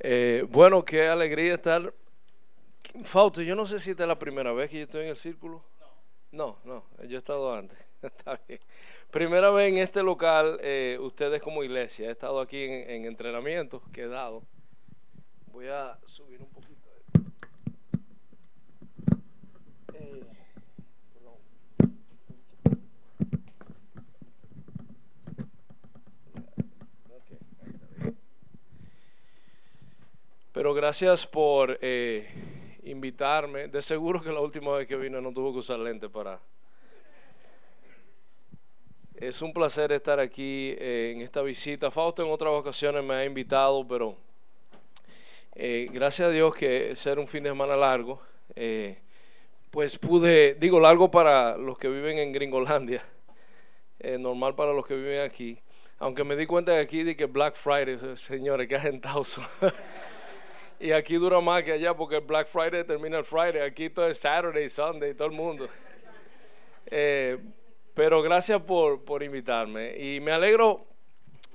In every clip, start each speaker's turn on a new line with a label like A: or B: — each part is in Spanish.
A: Eh, bueno, qué alegría estar. Fausto, yo no sé si esta es la primera vez que yo estoy en el círculo. No, no, yo he estado antes. Está bien. Primera vez en este local, eh, ustedes como iglesia. He estado aquí en, en entrenamiento, que he. Voy a subir un poquito. Eh, perdón. Ok, ahí está bien. Pero gracias por eh, invitarme. De seguro que la última vez que vine no tuvo que usar lente para... Es un placer estar aquí eh, en esta visita. Fausto en otras ocasiones me ha invitado, pero eh, gracias a Dios que ser un fin de semana largo, pues pude, digo largo para los que viven en Gringolandia, normal para los que viven aquí. Aunque me di cuenta de aquí de que Black Friday, señores, que agentados. y aquí dura más que allá porque el Black Friday termina el Friday. Aquí todo es Saturday, Sunday, todo el mundo. Eh, pero gracias por, por invitarme. Y me alegro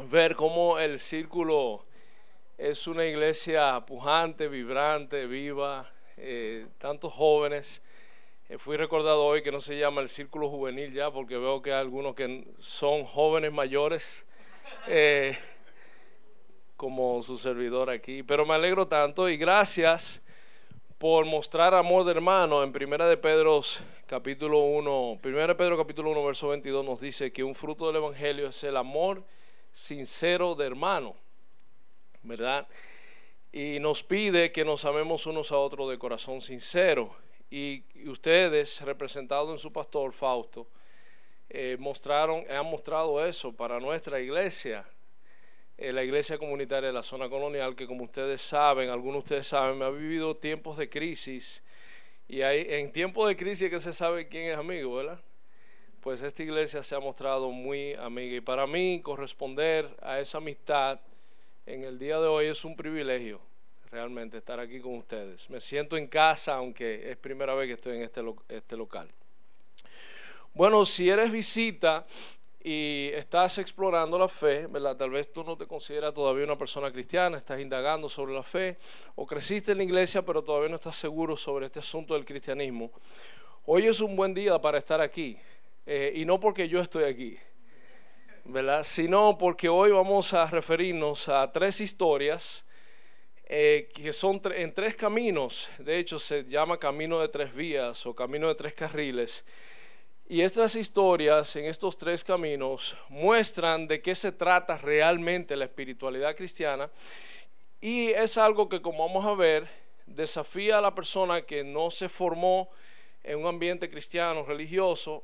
A: ver cómo el círculo es una iglesia pujante, vibrante, viva, eh, tantos jóvenes. Eh, fui recordado hoy que no se llama el círculo juvenil ya, porque veo que hay algunos que son jóvenes mayores, eh, como su servidor aquí. Pero me alegro tanto y gracias por mostrar amor de hermano. En Primera de Pedro capítulo 1, Primera Pedro capítulo 1 verso 22 nos dice que un fruto del evangelio es el amor sincero de hermano. ¿verdad? Y nos pide que nos amemos unos a otros de corazón sincero. Y ustedes, representados en su pastor Fausto, eh, mostraron, han mostrado eso para nuestra iglesia, eh, la iglesia comunitaria de la zona colonial, que como ustedes saben, algunos de ustedes saben, ha vivido tiempos de crisis. Y hay, en tiempos de crisis que se sabe quién es amigo, ¿verdad? Pues esta iglesia se ha mostrado muy amiga. Y para mí corresponder a esa amistad en el día de hoy es un privilegio realmente estar aquí con ustedes. Me siento en casa, aunque es primera vez que estoy en este, este local. Bueno, si eres visita y estás explorando la fe, ¿verdad? Tal vez tú no te consideras todavía una persona cristiana, estás indagando sobre la fe, o creciste en la iglesia, pero todavía no estás seguro sobre este asunto del cristianismo. Hoy es un buen día para estar aquí, eh, y no porque yo estoy aquí, ¿verdad? Sino porque hoy vamos a referirnos a tres historias eh, que son en tres caminos. De hecho, se llama camino de tres vías o camino de tres carriles. Y estas historias en estos tres caminos muestran de qué se trata realmente la espiritualidad cristiana. Y es algo que, como vamos a ver, desafía a la persona que no se formó en un ambiente cristiano, religioso,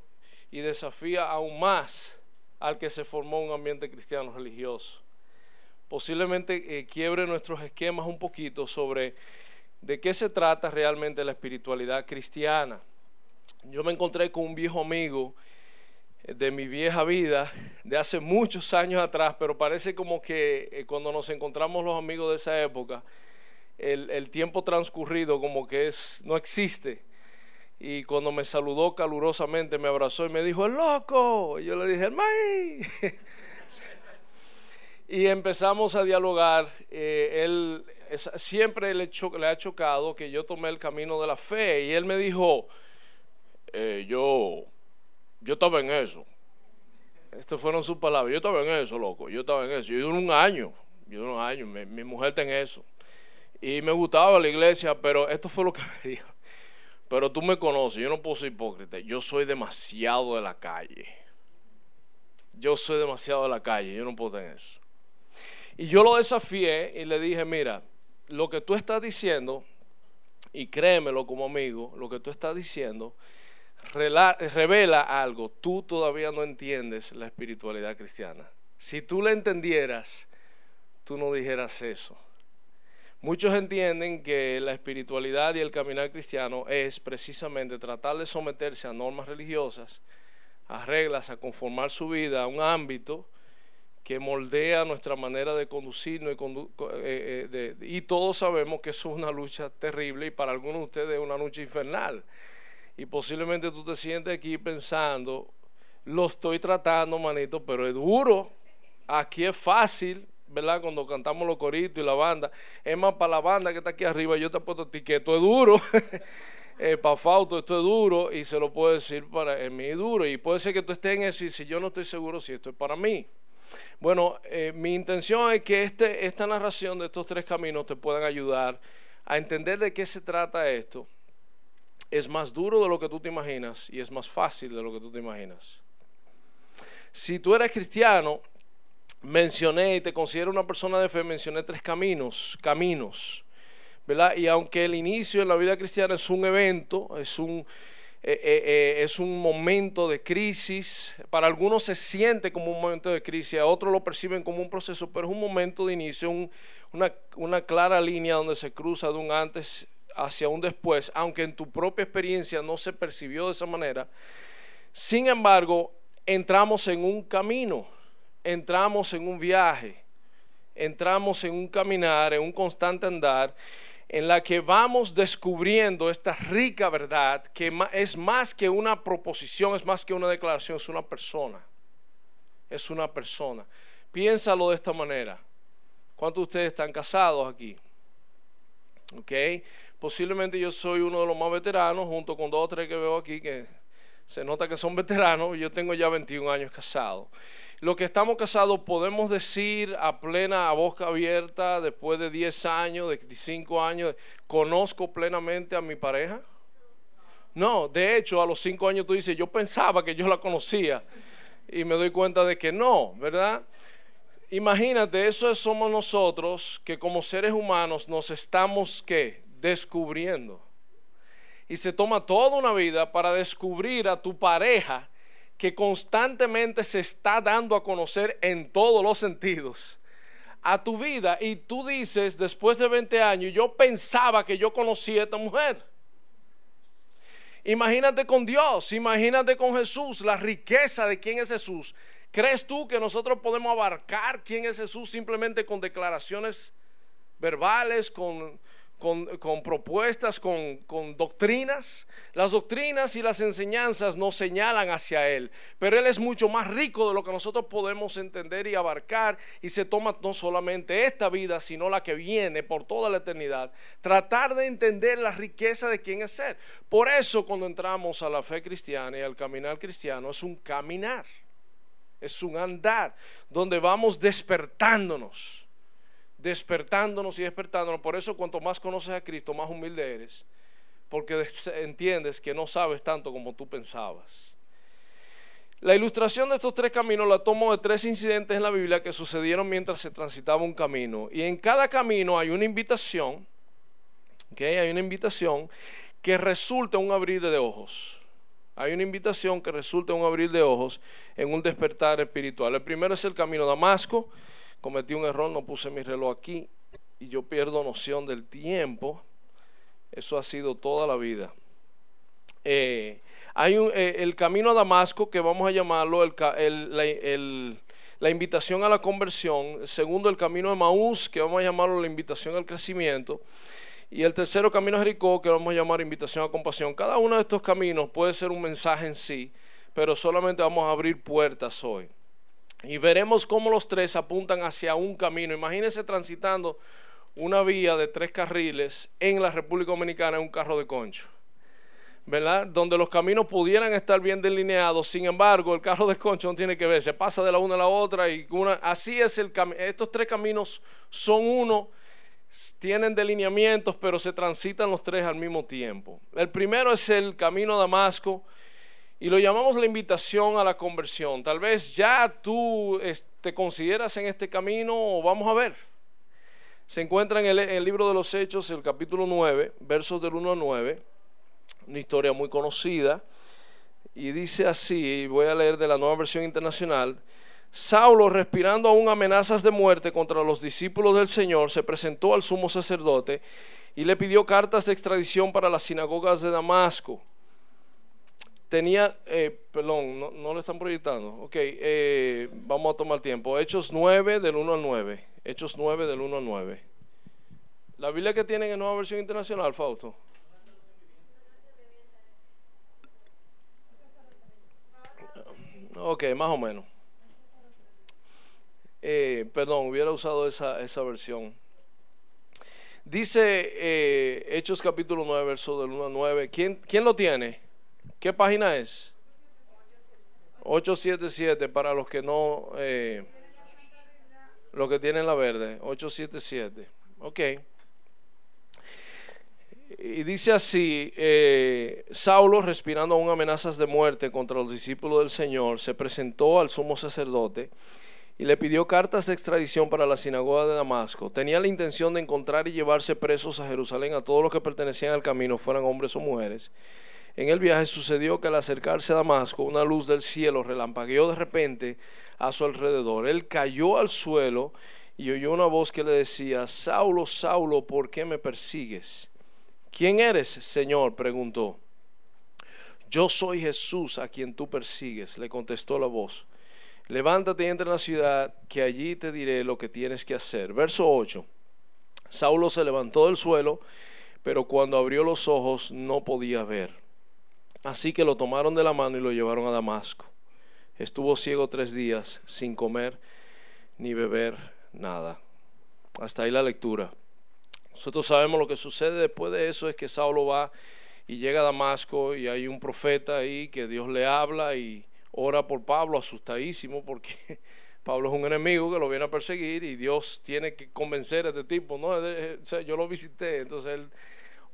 A: y desafía aún más al que se formó un ambiente cristiano religioso. Posiblemente eh, quiebre nuestros esquemas un poquito sobre de qué se trata realmente la espiritualidad cristiana. Yo me encontré con un viejo amigo eh, de mi vieja vida, de hace muchos años atrás, pero parece como que eh, cuando nos encontramos los amigos de esa época, el, el tiempo transcurrido como que es, no existe y cuando me saludó calurosamente, me abrazó y me dijo, el loco. Y yo le dije, el y empezamos a dialogar. Eh, él siempre le, le, ha chocado que yo tomé el camino de la fe. Y él me dijo, eh, yo, yo estaba en eso. Estas fueron sus palabras. Yo estaba en eso, loco. Yo estaba en eso. Yo duré un año. Yo duré un año. Mi, mi mujer está en eso. Y me gustaba la iglesia, pero esto fue lo que me dijo. Pero tú me conoces, yo no puedo ser hipócrita. Yo soy demasiado de la calle. Yo soy demasiado de la calle, yo no puedo tener eso. Y yo lo desafié y le dije, mira, lo que tú estás diciendo, y créemelo como amigo, lo que tú estás diciendo revela algo. Tú todavía no entiendes la espiritualidad cristiana. Si tú la entendieras, tú no dijeras eso. Muchos entienden que la espiritualidad y el caminar cristiano es precisamente tratar de someterse a normas religiosas, a reglas, a conformar su vida a un ámbito que moldea nuestra manera de conducirnos y, condu eh, eh, y todos sabemos que eso es una lucha terrible y para algunos de ustedes es una lucha infernal. Y posiblemente tú te sientes aquí pensando, lo estoy tratando, manito, pero es duro. Aquí es fácil, ¿verdad? Cuando cantamos los coritos y la banda. Es más, para la banda que está aquí arriba, yo te apuesto a ti que esto es duro. eh, para Fausto esto es duro y se lo puedo decir para mí duro. Y puede ser que tú estés en eso y si yo no estoy seguro si esto es para mí. Bueno, eh, mi intención es que este, esta narración de estos tres caminos te puedan ayudar a entender de qué se trata esto. Es más duro de lo que tú te imaginas y es más fácil de lo que tú te imaginas. Si tú eres cristiano, mencioné y te considero una persona de fe, mencioné tres caminos, caminos, ¿verdad? Y aunque el inicio en la vida cristiana es un evento, es un, eh, eh, eh, es un momento de crisis, para algunos se siente como un momento de crisis, a otros lo perciben como un proceso, pero es un momento de inicio, una, una clara línea donde se cruza de un antes hacia un después, aunque en tu propia experiencia no se percibió de esa manera. Sin embargo, entramos en un camino entramos en un viaje, entramos en un caminar, en un constante andar, en la que vamos descubriendo esta rica verdad que es más que una proposición, es más que una declaración, es una persona. Es una persona. Piénsalo de esta manera. ¿Cuántos de ustedes están casados aquí? ¿Ok? Posiblemente yo soy uno de los más veteranos, junto con dos o tres que veo aquí, que se nota que son veteranos. Yo tengo ya 21 años casado. Lo que estamos casados podemos decir a plena, a boca abierta, después de 10 años, de 5 años, ¿conozco plenamente a mi pareja? No, de hecho, a los 5 años tú dices, yo pensaba que yo la conocía y me doy cuenta de que no, ¿verdad? Imagínate, eso somos nosotros que como seres humanos nos estamos, ¿qué? Descubriendo. Y se toma toda una vida para descubrir a tu pareja que constantemente se está dando a conocer en todos los sentidos a tu vida y tú dices después de 20 años, yo pensaba que yo conocía a esta mujer. Imagínate con Dios, imagínate con Jesús, la riqueza de quién es Jesús. ¿Crees tú que nosotros podemos abarcar quién es Jesús simplemente con declaraciones verbales, con con, propuestas, con, doctrinas. Las doctrinas y las enseñanzas nos señalan hacia Él, pero Él es mucho más rico de lo que nosotros podemos entender y abarcar y se toma no solamente esta vida, sino la que viene por toda la eternidad. Tratar de entender la riqueza de quién es Él. Por eso cuando entramos a la fe cristiana y al caminar cristiano es un caminar, es un andar, donde vamos despertándonos despertándonos y despertándonos. Por eso cuanto más conoces a Cristo, más humilde eres, porque entiendes que no sabes tanto como tú pensabas. La ilustración de estos tres caminos la tomo de tres incidentes en la Biblia que sucedieron mientras se transitaba un camino. Y en cada camino hay una invitación, ¿okay? hay una invitación que resulta un abrir de ojos. Hay una invitación que resulta un abrir de ojos, en un despertar espiritual. El primero es el camino Damasco, cometí un error, no puse mi reloj aquí y yo pierdo noción del tiempo. Eso ha sido toda la vida. Eh, hay un, eh, el camino a Damasco, que vamos a llamarlo el, la, invitación a la conversión. segundo, el camino de Maús, que vamos a llamarlo la invitación al crecimiento. Y el tercero, camino a Jericó, que vamos a llamar invitación a compasión. Cada uno de estos caminos puede ser un mensaje en sí, pero solamente vamos a abrir puertas hoy. Y veremos cómo los tres apuntan hacia un camino. Imagínense transitando una vía de tres carriles en la República Dominicana en un carro de concho. ¿verdad? Donde los caminos pudieran estar bien delineados, sin embargo, el carro de concho no tiene que ver, se pasa de la una a la otra y una, así es el camino. Estos tres caminos son uno, tienen delineamientos, pero se transitan los tres al mismo tiempo. El primero es el camino a Damasco, y lo llamamos la invitación a la conversión. Tal vez ya tú te consideras en este camino o vamos a ver. Se encuentra en el, libro de los Hechos, el capítulo 9, versos del 1 al 9, una historia muy conocida. Y dice así, voy a leer de la nueva versión internacional. Saulo, respirando aún amenazas de muerte contra los discípulos del Señor, se presentó al sumo sacerdote y le pidió cartas de extradición para las sinagogas de Damasco tenía, eh, perdón, no, no, lo están proyectando. Ok, eh, vamos a tomar tiempo. Hechos 9 del 1 al 9. Hechos 9 del 1 al 9. La Biblia que tienen en nueva versión internacional, Fausto. Ok, más o menos. eh, perdón, hubiera usado esa, esa versión. Dice eh, Hechos capítulo 9, verso del 1 al 9. ¿Quién, ¿Quién lo tiene? ¿Qué página es? 877 para los que no, eh, los que tienen la verde. 877. Ok. Y dice así, eh, Saulo, respirando aún amenazas de muerte contra los discípulos del Señor, se presentó al sumo sacerdote y le pidió cartas de extradición para la sinagoga de Damasco. Tenía la intención de encontrar y llevarse presos a Jerusalén a todos los que pertenecían al camino, fueran hombres o mujeres. En el viaje sucedió que al acercarse a Damasco, una luz del cielo relampagueó de repente a su alrededor. Él cayó al suelo y oyó una voz que le decía, Saulo, Saulo, ¿por qué me persigues? ¿Quién eres, Señor? preguntó. Yo soy Jesús a quien tú persigues, le contestó la voz. Levántate y entra en la ciudad, que allí te diré lo que tienes que hacer. Verso 8. Saulo se levantó del suelo, pero cuando abrió los ojos no podía ver. Así que lo tomaron de la mano y lo llevaron a Damasco. Estuvo ciego tres días, sin comer ni beber nada. Hasta ahí la lectura. Nosotros sabemos lo que sucede después de eso es que Saulo va y llega a Damasco y hay un profeta ahí que Dios le habla y ora por Pablo asustadísimo porque Pablo es un enemigo que lo viene a perseguir y Dios tiene que convencer a este tipo, ¿no? yo lo visité, entonces él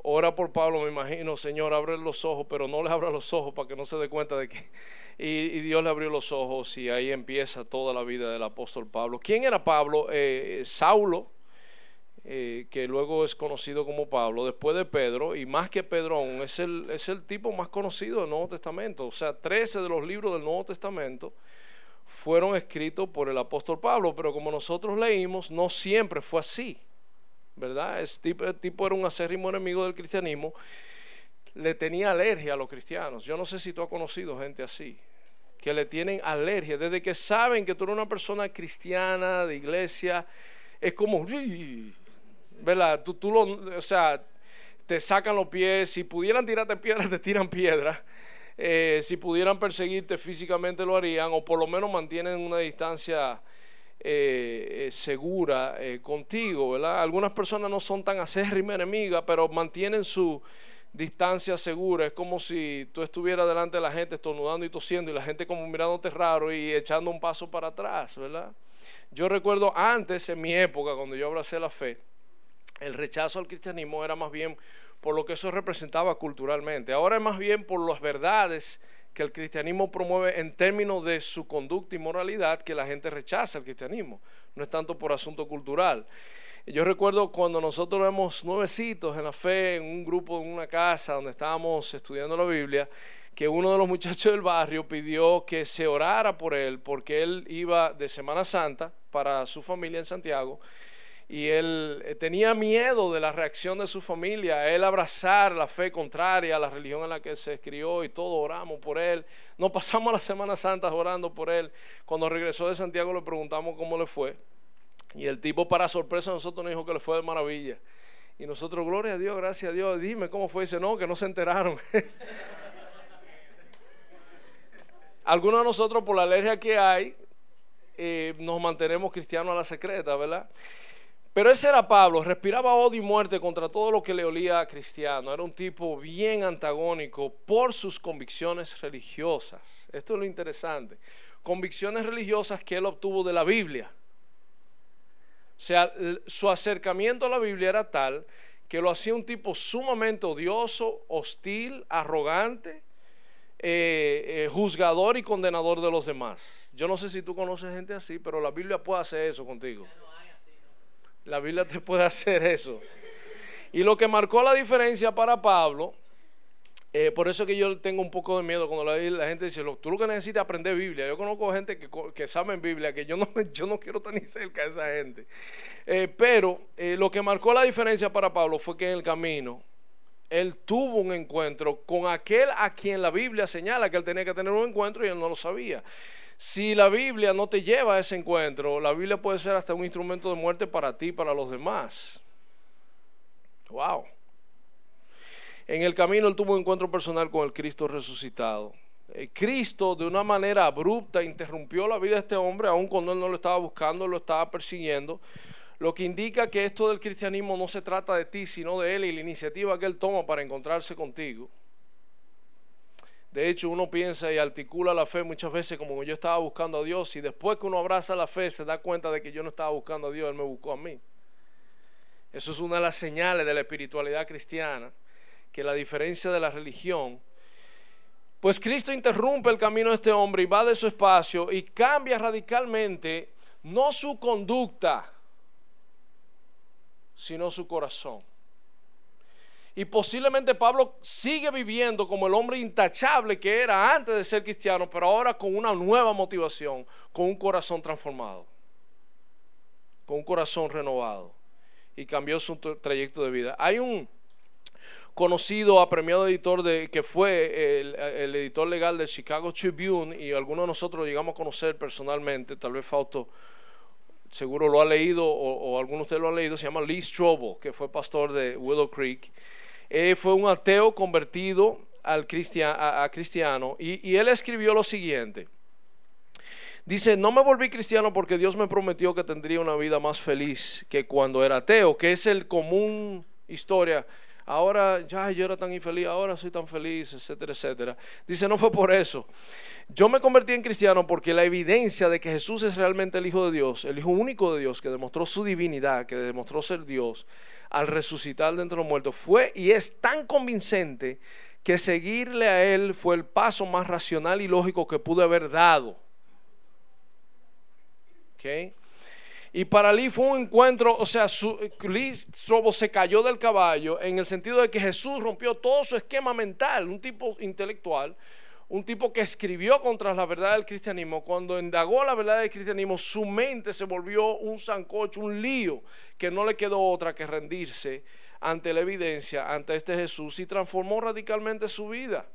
A: ora por Pablo, me imagino, Señor, abre los ojos, pero no le abra los ojos para que no se dé cuenta de que... Y, Dios le abrió los ojos y ahí empieza toda la vida del apóstol Pablo. ¿Quién era Pablo? Eh, Saulo, eh, que luego es conocido como Pablo, después de Pedro, y más que Pedro es el, es el tipo más conocido del Nuevo Testamento. O sea, 13 de los libros del Nuevo Testamento fueron escritos por el apóstol Pablo, pero como nosotros leímos, no siempre fue así, ¿verdad? Este tipo, era un acérrimo enemigo del cristianismo, le tenía alergia a los cristianos. Yo no sé si tú has conocido gente así, que le tienen alergia, desde que saben que tú eres una persona cristiana, de iglesia, es como, ¿verdad? Tú, tú lo, o sea, te sacan los pies, si pudieran tirarte piedras, te tiran piedras. Eh, si pudieran perseguirte físicamente lo harían, o por lo menos mantienen una distancia eh, eh, segura contigo, ¿verdad? Algunas personas no son tan acérrimas enemigas, pero mantienen su distancia segura. Es como si tú estuvieras delante de la gente estornudando y tosiendo y la gente como mirándote raro y echando un paso para atrás, ¿verdad? Yo recuerdo antes, en mi época, cuando yo abracé la fe, el rechazo al cristianismo era más bien por lo que eso representaba culturalmente. Ahora es más bien por las verdades que el cristianismo promueve en términos de su conducta y moralidad que la gente rechaza el cristianismo. No es tanto por asunto cultural. Yo recuerdo cuando nosotros éramos nuevecitos en la fe, en un grupo, en una casa donde estábamos estudiando la Biblia, que uno de los muchachos del barrio pidió que se orara por él, porque él iba de Semana Santa para su familia en Santiago y él eh, tenía miedo de la reacción de su familia, él abrazar la fe contraria a la religión en la que se crió y todo oramos por él. Nos pasamos las Semanas Santas orando por él. Cuando regresó de Santiago le preguntamos cómo le fue. Y el tipo, para sorpresa, nosotros nos dijo que le fue de maravilla. Y nosotros, gloria a Dios, gracias a Dios, dime cómo fue. dice, no, que no se enteraron. Algunos de nosotros, por la alergia que hay, eh, nos mantenemos cristianos a la secreta, ¿verdad? Pero ese era Pablo, respiraba odio y muerte contra todo lo que le olía a cristiano. Era un tipo bien antagónico por sus convicciones religiosas. Esto es lo interesante. Convicciones religiosas que él obtuvo de la Biblia. O sea, su acercamiento a la Biblia era tal que lo hacía un tipo sumamente odioso, hostil, arrogante, eh, eh, juzgador y condenador de los demás. Yo no sé si tú conoces gente así, pero la Biblia puede hacer eso contigo. La Biblia te puede hacer eso. Y lo que marcó la diferencia para Pablo, eh, por eso que yo tengo un poco de miedo cuando la, gente dice, tú lo que necesitas es aprender Biblia. Yo conozco gente que, que sabe Biblia, que yo no, yo quiero estar ni cerca de esa gente. Eh, pero eh, lo que marcó la diferencia para Pablo fue que en el camino él tuvo un encuentro con aquel a quien la Biblia señala que él tenía que tener un encuentro y él no lo sabía. Si la Biblia no te lleva a ese encuentro, la Biblia puede ser hasta un instrumento de muerte para ti y para los demás. Wow. En el camino él tuvo un encuentro personal con el Cristo resucitado. eh, Cristo de una manera abrupta interrumpió la vida de este hombre, aun cuando él no lo estaba buscando, lo estaba persiguiendo. Lo que indica que esto del cristianismo no se trata de ti, sino de él y la iniciativa que él toma para encontrarse contigo. De hecho, uno piensa y articula la fe muchas veces como yo estaba buscando a Dios y después que uno abraza la fe se da cuenta de que yo no estaba buscando a Dios, Él me buscó a mí. Eso es una de las señales de la espiritualidad cristiana, que la diferencia de la religión, pues Cristo interrumpe el camino de este hombre y va de su espacio y cambia radicalmente no su conducta, sino su corazón. Y posiblemente Pablo sigue viviendo como el hombre intachable que era antes de ser cristiano, pero ahora con una nueva motivación, con un corazón transformado, con un corazón renovado. Y cambió su trayecto de vida. Hay un conocido, apremiado editor de, que fue el, editor legal del Chicago Tribune y algunos de nosotros llegamos a conocer personalmente, tal vez Fausto seguro lo ha leído o, algunos de ustedes lo han leído, se llama Lee Strobel, que fue pastor de Willow Creek. Eh, fue un ateo convertido al a, cristiano y, y él escribió lo siguiente. Dice, no me volví cristiano porque Dios me prometió que tendría una vida más feliz que cuando era ateo, que es el común historia. Ahora ya yo era tan infeliz, ahora soy tan feliz, etcétera, etcétera. Dice, no fue por eso. Yo me convertí en cristiano porque la evidencia de que Jesús es realmente el Hijo de Dios, el Hijo único de Dios, que demostró su divinidad, que demostró ser Dios, al resucitar de entre los muertos, fue y es tan convincente que seguirle a Él fue el paso más racional y lógico que pude haber dado. Y para Lee fue un encuentro, o sea, su, Lee Strobo se cayó del caballo en el sentido de que Jesús rompió todo su esquema mental, un tipo intelectual, un tipo que escribió contra la verdad del cristianismo, cuando indagó la verdad del cristianismo, su mente se volvió un zancocho, un lío, que no le quedó otra que rendirse ante la evidencia, ante este Jesús, y transformó radicalmente su vida.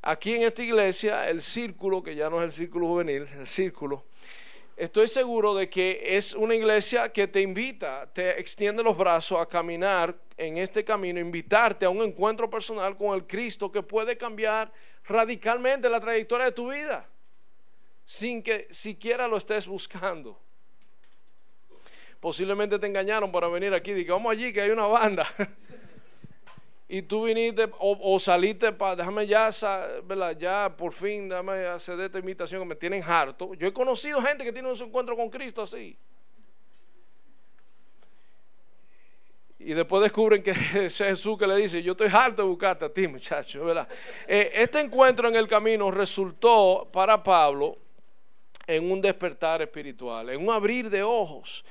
A: Aquí en esta iglesia, el círculo, que ya no es el círculo juvenil, el círculo, estoy seguro de que es una iglesia que te invita, te extiende los brazos a caminar en este camino, invitarte a un encuentro personal con el Cristo que puede cambiar radicalmente la trayectoria de tu vida, sin que siquiera lo estés buscando. Posiblemente te engañaron para venir aquí, digamos allí que hay una banda. y tú viniste o, saliste para, déjame ya, ya por fin, déjame hacer esta invitación que me tienen harto. Yo he conocido gente que tiene un encuentro con Cristo así. Y después descubren que es Jesús que le dice, yo estoy harto de buscarte a ti, muchacho. Eh, este encuentro en el camino resultó para Pablo en un despertar espiritual, en un abrir de ojos.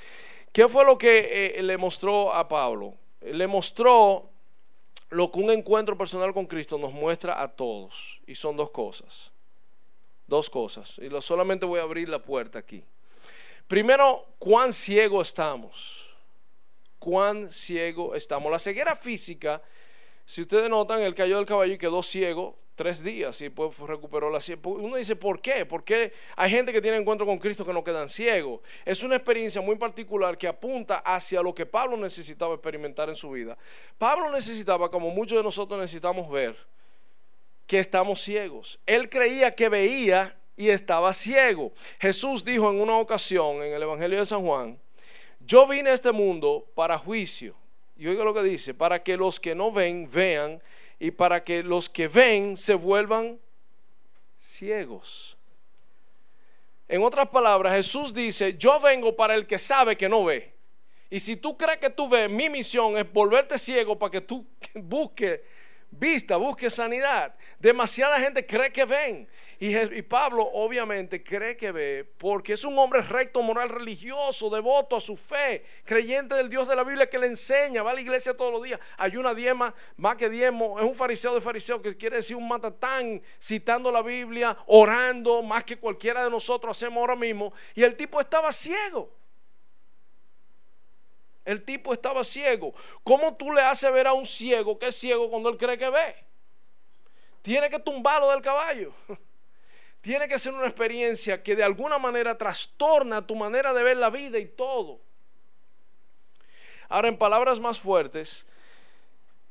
A: ¿Qué fue lo que eh, le mostró a Pablo? Le mostró lo que un encuentro personal con Cristo nos muestra a todos. Y son dos cosas. Dos cosas. Y lo, solamente voy a abrir la puerta aquí. Primero, cuán ciego estamos. Cuán ciego estamos. La ceguera física, si ustedes notan, él cayó del caballo y quedó ciego tres días y después recuperó la Uno dice, ¿por qué? Porque hay gente que tiene encuentro con Cristo que no quedan ciegos. Es una experiencia muy particular que apunta hacia lo que Pablo necesitaba experimentar en su vida. Pablo necesitaba, como muchos de nosotros necesitamos ver, que estamos ciegos. Él creía que veía y estaba ciego. Jesús dijo en una ocasión en el Evangelio de San Juan, yo vine a este mundo para juicio. Y oiga lo que dice, para que los que no ven, vean y para que los que ven se vuelvan ciegos. En otras palabras, Jesús dice, yo vengo para el que sabe que no ve. Y si tú crees que tú ves, mi misión es volverte ciego para que tú busques vista, busque sanidad. Demasiada gente cree que ven. Y, Pablo obviamente cree que ve porque es un hombre recto, moral, religioso, devoto a su fe, creyente del Dios de la Biblia que le enseña, va a la iglesia todos los días, ayuna diema, más que diezmo, es un fariseo de fariseo que quiere decir un matatán, citando la Biblia, orando, más que cualquiera de nosotros hacemos ahora mismo. Y el tipo estaba ciego. El tipo estaba ciego. ¿Cómo tú le haces ver a un ciego que es ciego cuando él cree que ve? Tiene que tumbarlo del caballo. Tiene que ser una experiencia que de alguna manera trastorna tu manera de ver la vida y todo. Ahora, en palabras más fuertes,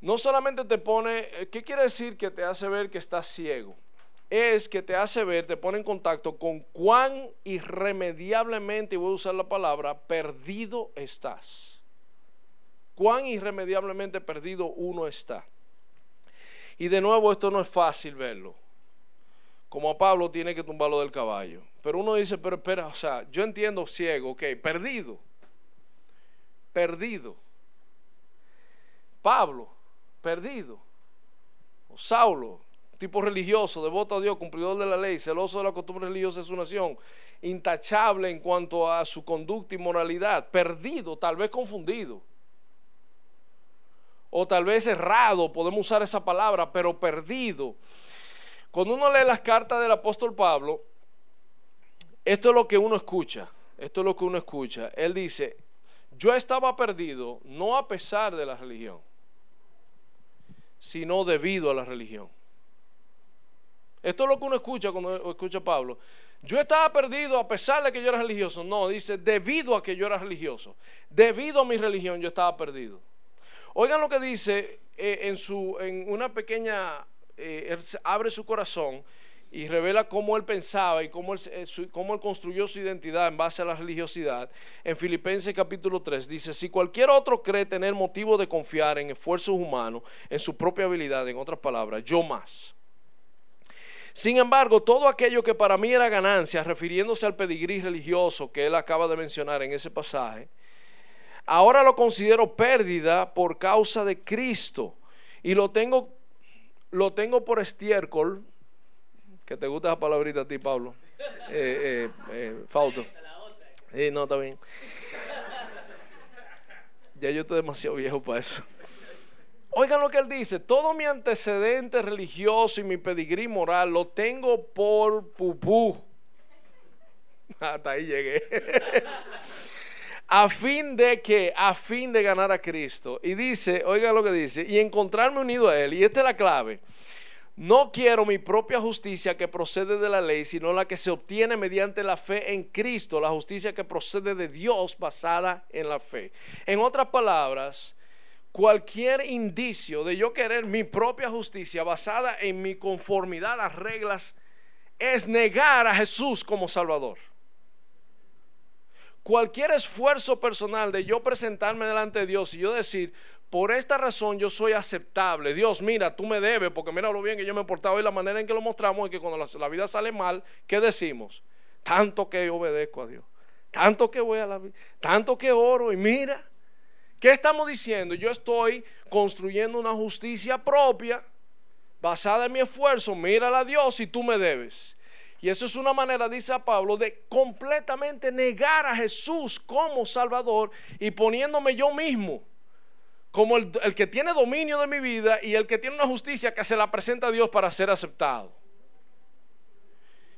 A: no solamente te pone, ¿qué quiere decir que te hace ver que estás ciego? Es que te hace ver, te pone en contacto con cuán irremediablemente, y voy a usar la palabra, perdido estás. Cuán irremediablemente perdido uno está. Y de nuevo, esto no es fácil verlo. Como a Pablo tiene que tumbarlo del caballo. Pero uno dice, pero espera, o sea, yo entiendo ciego, ok, perdido. Perdido. Pablo, perdido. O Saulo, tipo religioso, devoto a Dios, cumplidor de la ley, celoso de la costumbre religiosa de su nación, intachable en cuanto a su conducta y moralidad, perdido, tal vez confundido o tal vez errado, podemos usar esa palabra, pero perdido. Cuando uno lee las cartas del apóstol Pablo, esto es lo que uno escucha, esto es lo que uno escucha. Él dice, yo estaba perdido no a pesar de la religión, sino debido a la religión. Esto es lo que uno escucha cuando escucha a Pablo. Yo estaba perdido a pesar de que yo era religioso. No, dice, debido a que yo era religioso. Debido a mi religión yo estaba perdido. Oigan lo que dice eh, en, su, en una pequeña, eh, él abre su corazón y revela cómo él pensaba y cómo él, eh, cómo él construyó su identidad en base a la religiosidad. En Filipenses capítulo 3 dice, si cualquier otro cree tener motivo de confiar en esfuerzos humanos, en su propia habilidad, en otras palabras, yo más. Sin embargo, todo aquello que para mí era ganancia, refiriéndose al pedigrí religioso que él acaba de mencionar en ese pasaje, Ahora lo considero pérdida por causa de Cristo. Y lo tengo, lo tengo por estiércol. Que te gusta esa palabrita a ti, Pablo. Eh, eh, eh, Fauto. Sí, no, está bien. Ya yo estoy demasiado viejo para eso. Oigan lo que él dice, todo mi antecedente religioso y mi pedigrí moral lo tengo por pupú. Hasta ahí llegué a fin de que, a fin de ganar a Cristo. Y dice, oiga lo que dice, y encontrarme unido a Él. Y esta es la clave. No quiero mi propia justicia que procede de la ley, sino la que se obtiene mediante la fe en Cristo, la justicia que procede de Dios basada en la fe. En otras palabras, cualquier indicio de yo querer mi propia justicia basada en mi conformidad a reglas es negar a Jesús como Salvador cualquier esfuerzo personal de yo presentarme delante de Dios y yo decir, por esta razón yo soy aceptable. Dios, mira, tú me debes, porque mira lo bien que yo me he portado y la manera en que lo mostramos es que cuando la, vida sale mal, ¿qué decimos? Tanto que obedezco a Dios, tanto que voy a la vida, tanto que oro y mira, ¿qué estamos diciendo? Yo estoy construyendo una justicia propia basada en mi esfuerzo, mírala a Dios y tú me debes. Y eso es una manera, dice a Pablo, de completamente negar a Jesús como Salvador y poniéndome yo mismo como el, que tiene dominio de mi vida y el que tiene una justicia que se la presenta a Dios para ser aceptado.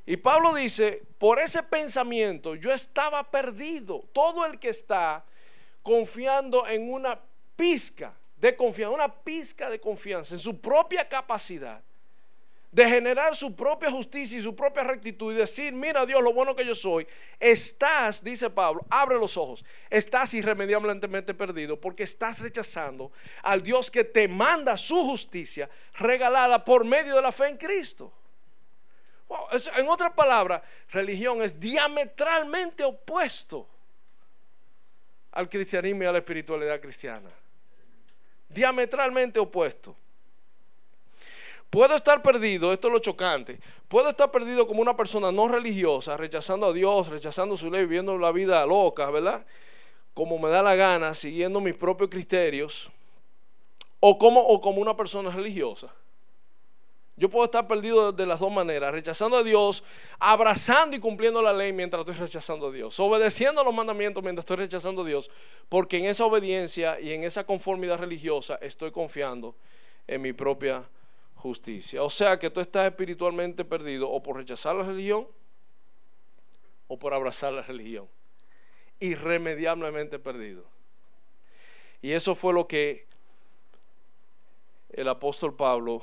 A: Y Pablo dice, por ese pensamiento yo estaba perdido. Todo el que está confiando en una pizca de confianza, una pizca de confianza en su propia capacidad, de generar su propia justicia y su propia rectitud y decir, mira Dios, lo bueno que yo soy, estás, dice Pablo, abre los ojos, estás irremediablemente perdido porque estás rechazando al Dios que te manda su justicia regalada por medio de la fe en Cristo. en otras palabras, religión es diametralmente opuesto al cristianismo y a la espiritualidad cristiana. Diametralmente opuesto. Puedo estar perdido, esto es lo chocante, puedo estar perdido como una persona no religiosa, rechazando a Dios, rechazando su ley, viviendo la vida loca, ¿verdad? Como me da la gana, siguiendo mis propios criterios, o como, o como una persona religiosa. Yo puedo estar perdido de las dos maneras, rechazando a Dios, abrazando y cumpliendo la ley mientras estoy rechazando a Dios, obedeciendo los mandamientos mientras estoy rechazando a Dios, porque en esa obediencia y en esa conformidad religiosa estoy confiando en mi propia justicia. O sea que tú estás espiritualmente perdido o por rechazar la religión o por abrazar la religión. Irremediablemente perdido. Y eso fue lo que el apóstol Pablo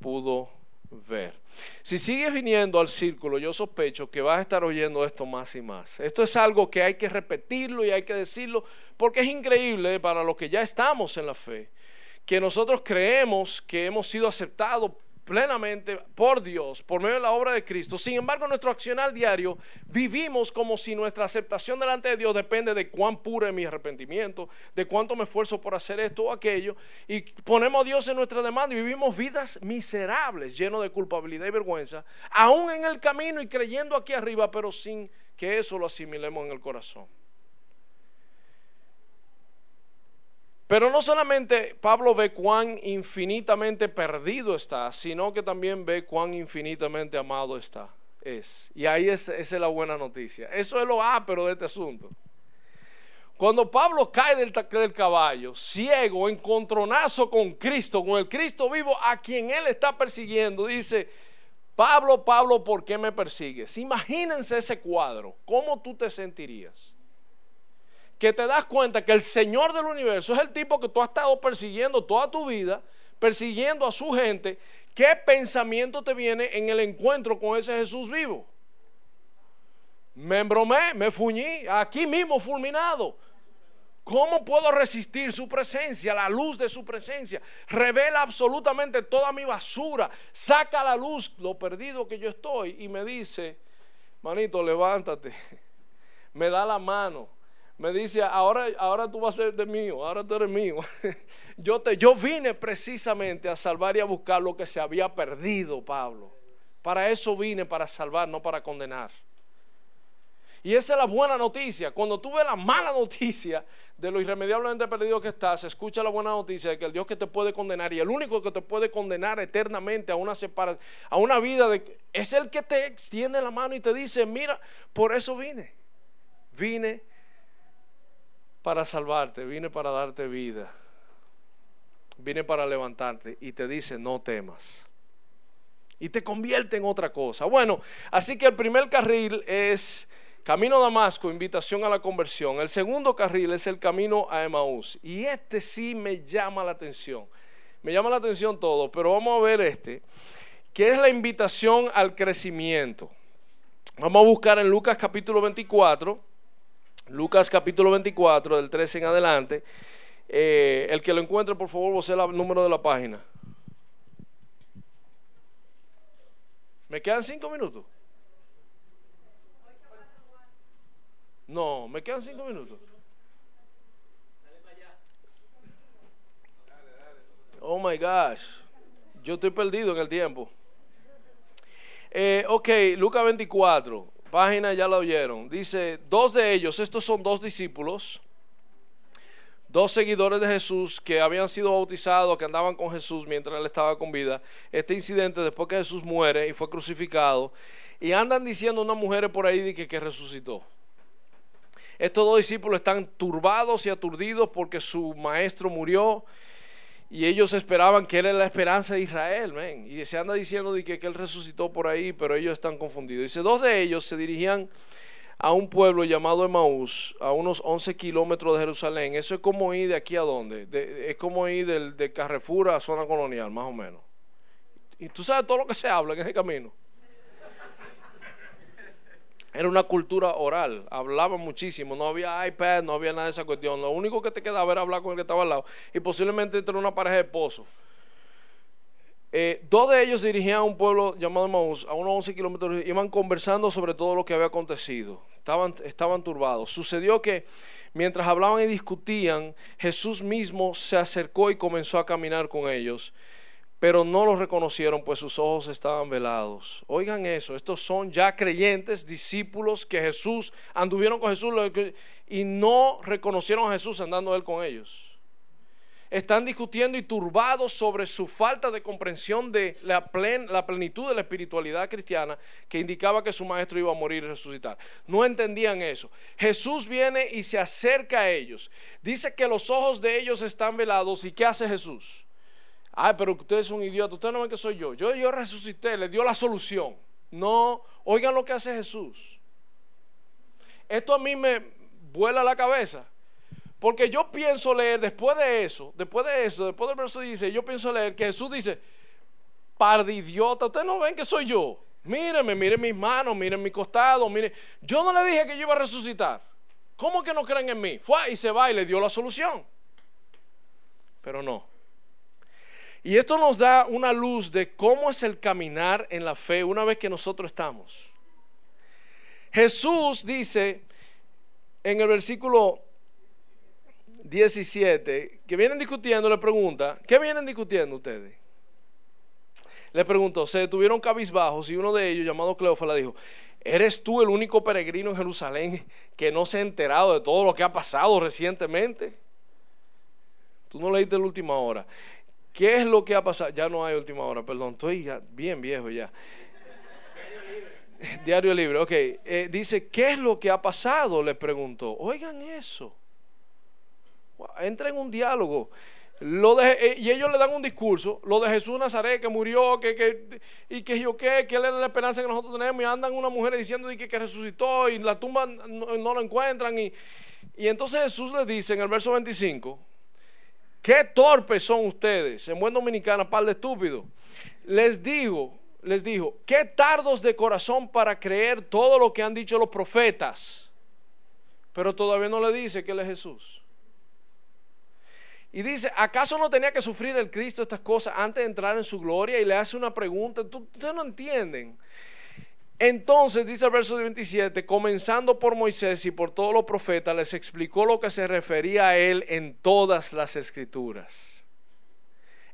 A: pudo ver. Si sigues viniendo al círculo, yo sospecho que vas a estar oyendo esto más y más. Esto es algo que hay que repetirlo y hay que decirlo porque es increíble para los que ya estamos en la fe que nosotros creemos que hemos sido aceptados plenamente por Dios, por medio de la obra de Cristo. Sin embargo, en nuestro accionar diario vivimos como si nuestra aceptación delante de Dios depende de cuán puro es mi arrepentimiento, de cuánto me esfuerzo por hacer esto o aquello, y ponemos a Dios en nuestra demanda y vivimos vidas miserables, llenos de culpabilidad y vergüenza, aún en el camino y creyendo aquí arriba, pero sin que eso lo asimilemos en el corazón. Pero no solamente Pablo ve cuán infinitamente perdido está, sino que también ve cuán infinitamente amado está. Es. Y ahí es, esa es la buena noticia. Eso es lo ápero de este asunto. Cuando Pablo cae del, del caballo, ciego, encontronazo con Cristo, con el Cristo vivo a quien él está persiguiendo, dice, Pablo, Pablo, ¿por qué me persigues? Imagínense ese cuadro, ¿cómo tú te sentirías? Que te das cuenta que el Señor del universo es el tipo que tú has estado persiguiendo toda tu vida, persiguiendo a su gente. ¿Qué pensamiento te viene en el encuentro con ese Jesús vivo? Me embromé, me fuñí, aquí mismo fulminado. ¿Cómo puedo resistir su presencia, la luz de su presencia? Revela absolutamente toda mi basura, saca a la luz lo perdido que yo estoy y me dice, manito, levántate, me da la mano, me dice, ahora, ahora tú vas a ser de mío, ahora tú eres mío. yo, te, yo vine precisamente a salvar y a buscar lo que se había perdido, Pablo. Para eso vine, para salvar, no para condenar. Y esa es la buena noticia. Cuando tú ves la mala noticia de lo irremediablemente perdido que estás, escucha la buena noticia de que el Dios que te puede condenar y el único que te puede condenar eternamente a una separación, a una vida de es el que te extiende la mano y te dice, "Mira, por eso vine. Vine para salvarte, vine para darte vida, vine para levantarte y te dice no temas. Y te convierte en otra cosa. Bueno, así que el primer carril es camino a Damasco, invitación a la conversión. El segundo carril es el camino a Emaús. Y este sí me llama la atención. Me llama la atención todo, pero vamos a ver este, que es la invitación al crecimiento. Vamos a buscar en Lucas capítulo 24 Lucas capítulo 24, del 13 en adelante. Eh, el que lo encuentre, por favor, vos el número de la página. ¿Me quedan cinco minutos? No, me quedan cinco minutos. Oh my gosh, yo estoy perdido en el tiempo. Eh, ok, Lucas 24 página ya la oyeron. Dice, dos de ellos, estos son dos discípulos, dos seguidores de Jesús que habían sido bautizados, que andaban con Jesús mientras él estaba con vida. Este incidente después que Jesús muere y fue crucificado. Y andan diciendo unas mujeres por ahí que, que resucitó. Estos dos discípulos están turbados y aturdidos porque su maestro murió y ellos esperaban que Él era la esperanza de Israel, Y se anda diciendo de que, Él resucitó por ahí, pero ellos están confundidos. Dice, dos de ellos se dirigían a un pueblo llamado Emaús, a unos 11 kilómetros de Jerusalén. Eso es como ir de aquí a dónde. es como ir del, de Carrefour a zona colonial, más o menos. Y tú sabes todo lo que se habla en ese camino. Era una cultura oral, hablaban muchísimo, no había iPad, no había nada de esa cuestión. Lo único que te quedaba era hablar con el que estaba al lado y posiblemente entre una pareja de esposos. Eh, dos de ellos dirigían a un pueblo llamado Maús, a unos 11 kilómetros, iban conversando sobre todo lo que había acontecido. Estaban, estaban turbados. Sucedió que mientras hablaban y discutían, Jesús mismo se acercó y comenzó a caminar con ellos pero no los reconocieron, pues sus ojos estaban velados. Oigan eso, estos son ya creyentes, discípulos que Jesús anduvieron con Jesús y no reconocieron a Jesús andando él con ellos. Están discutiendo y turbados sobre su falta de comprensión de la, la plenitud de la espiritualidad cristiana que indicaba que su maestro iba a morir y resucitar. No entendían eso. Jesús viene y se acerca a ellos. Dice que los ojos de ellos están velados. ¿Y qué hace Jesús? Ay, pero ustedes son idiotas. Ustedes no ven que soy yo. Yo, yo resucité, les dio la solución. No, oigan lo que hace Jesús. Esto a mí me vuela la cabeza. Porque yo pienso leer después de eso, después de eso, después del verso dice, yo pienso leer que Jesús dice, par de idiota, ustedes no ven que soy yo. Mírenme, miren mis manos, miren mi costado, miren. Yo no le dije que yo iba a resucitar. ¿Cómo que no creen en mí? Fue y se va y le dio la solución. Pero no. Y esto nos da una luz de cómo es el caminar en la fe una vez que nosotros estamos. Jesús dice en el versículo 17, que vienen discutiendo, le pregunta, ¿qué vienen discutiendo ustedes? Le preguntó, se detuvieron cabizbajos y uno de ellos, llamado Cleófala, dijo, ¿eres tú el único peregrino en Jerusalén que no se ha enterado de todo lo que ha pasado recientemente? Tú no leíste la última hora. ¿Qué es lo que ha pasado? Ya no hay última hora, perdón, estoy bien viejo ya. Diario libre, ok. Eh, dice, ¿qué es lo que ha pasado? Le preguntó. Oigan eso. Entra en un diálogo. Eh, y ellos le dan un discurso, lo de Jesús Nazaret que murió, que, que, y que yo qué, que es la esperanza que nosotros tenemos, y andan unas mujeres diciendo que, que resucitó y la tumba no, lo encuentran. Y, y entonces Jesús les dice en el verso 25, qué torpes son ustedes, en buen dominicano, par de estúpidos. Les digo, les dijo, qué tardos de corazón para creer todo lo que han dicho los profetas. Pero todavía no le dice que él es Jesús. Y dice, ¿acaso no tenía que sufrir el Cristo estas cosas antes de entrar en su gloria? Y le hace una pregunta, ustedes no entienden. Entonces dice el verso 27, comenzando por Moisés y por todos los profetas, les explicó lo que se refería a él en todas las escrituras.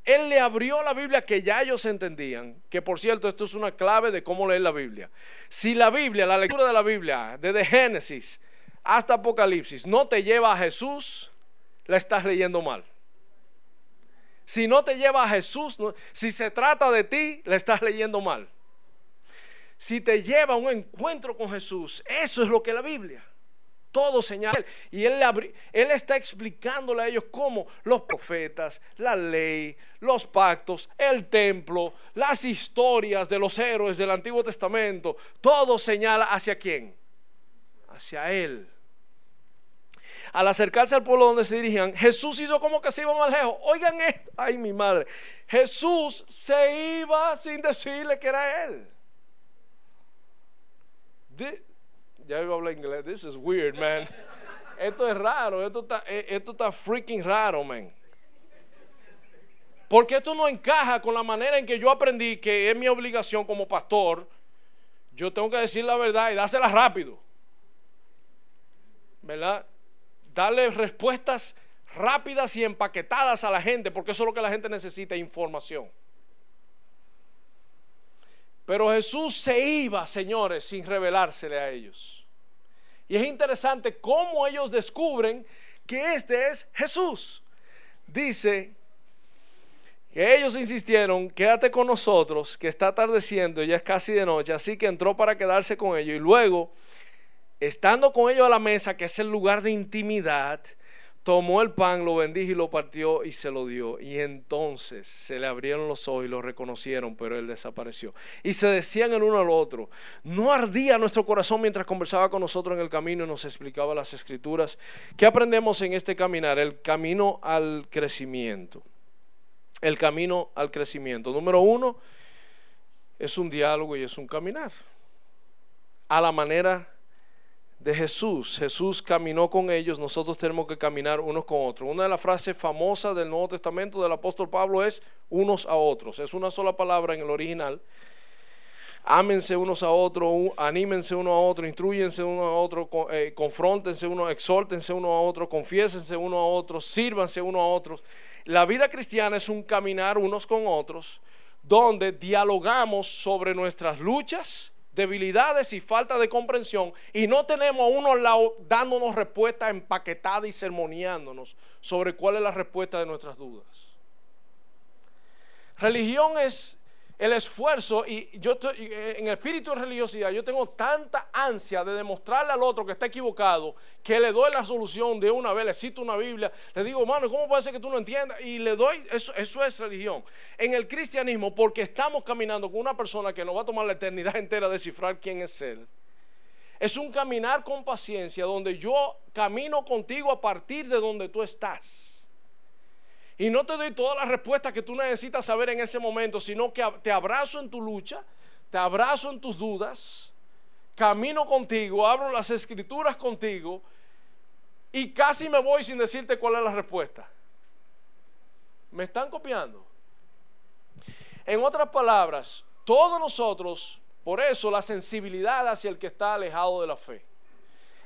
A: Él le abrió la Biblia que ya ellos entendían, que por cierto esto es una clave de cómo leer la Biblia. Si la Biblia, la lectura de la Biblia, desde Génesis hasta Apocalipsis, no te lleva a Jesús, la estás leyendo mal. Si no te lleva a Jesús, si se trata de ti, la estás leyendo mal. Si te lleva a un encuentro con Jesús, eso es lo que la Biblia todo señala. Y él, él está explicándole a ellos cómo los profetas, la ley, los pactos, el templo, las historias de los héroes del Antiguo Testamento, todo señala hacia quién? Hacia él. Al acercarse al pueblo donde se dirigían, Jesús hizo como que se iba más lejos. Oigan esto, ay mi madre. Jesús se iba sin decirle que era él. Ya iba a hablar inglés. This is weird, man. Esto es raro. Esto está, eh, esto está freaking raro, man. Porque esto no encaja con la manera en que yo aprendí que es mi obligación como pastor. Yo tengo que decir la verdad y dársela rápido. ¿Verdad? Darle respuestas rápidas y empaquetadas a la gente, porque eso es lo que la gente necesita, información. Pero Jesús se iba, señores, sin revelársele a ellos. Y es interesante cómo ellos descubren que este es Jesús. Dice que ellos insistieron, quédate con nosotros, que está atardeciendo, ya es casi de noche, así que entró para quedarse con ellos. Y luego, estando con ellos a la mesa, que es el lugar de intimidad, tomó el pan, lo bendijo y lo partió y se lo dio. Y entonces se le abrieron los ojos y lo reconocieron, pero él desapareció. Y se decían el uno al otro, no ardía nuestro corazón mientras conversaba con nosotros en el camino y nos explicaba las escrituras. ¿Qué aprendemos en este caminar? El camino al crecimiento. El camino al crecimiento. Número uno, es un diálogo y es un caminar. A la manera de Jesús. Jesús caminó con ellos, nosotros tenemos que caminar unos con otros. Una de las frases famosas del Nuevo Testamento del apóstol Pablo es unos a otros. Es una sola palabra en el original. Ámense unos a otros, anímense uno a otro, instruyense uno a otro, eh, confrontense uno, exhórtense uno a otro, confiésense uno a otro, sírvanse uno a otros. La vida cristiana es un caminar unos con otros, donde dialogamos sobre nuestras luchas, debilidades y falta de comprensión y no tenemos a uno lado dándonos respuestas empaquetadas y sermoneándonos sobre cuál es la respuesta de nuestras dudas. Religión es el esfuerzo y yo eh, en el espíritu de religiosidad yo tengo tanta ansia de demostrarle al otro que está equivocado que le doy la solución de una vez, le cito una Biblia, le digo, mano, ¿cómo puede ser que tú no entiendas? Y le doy, eso, eso es religión. En el cristianismo, porque estamos caminando con una persona que nos va a tomar la eternidad entera descifrar quién es Él. Es un caminar con paciencia donde yo camino contigo a partir de donde tú estás. Y no te doy todas las respuestas que tú necesitas saber en ese momento, sino que te abrazo en tu lucha, te abrazo en tus dudas, camino contigo, abro las escrituras contigo y casi me voy sin decirte cuál es la respuesta. ¿Me están copiando? En otras palabras, todos nosotros, por eso la sensibilidad hacia el que está alejado de la fe.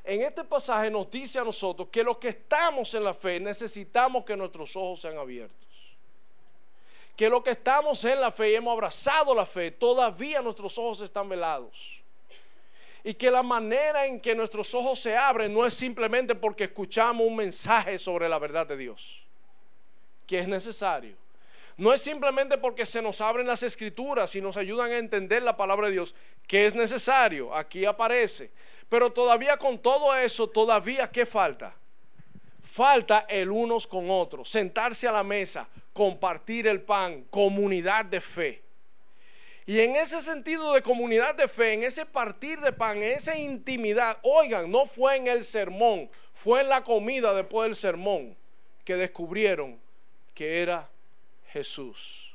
A: En este pasaje nos dice a nosotros que los que estamos en la fe necesitamos que nuestros ojos sean abiertos. Que los que estamos en la fe y hemos abrazado la fe, todavía nuestros ojos están velados. Y que la manera en que nuestros ojos se abren no es simplemente porque escuchamos un mensaje sobre la verdad de Dios, que es necesario no es simplemente porque se nos abren las escrituras y nos ayudan a entender la palabra de Dios, que es necesario, aquí aparece. Pero todavía con todo eso, todavía ¿qué falta? Falta el unos con otros, sentarse a la mesa, compartir el pan, comunidad de fe. Y en ese sentido de comunidad de fe, en ese partir de pan, en esa intimidad, oigan, no fue en el sermón, fue en la comida después del sermón que descubrieron que era Jesús.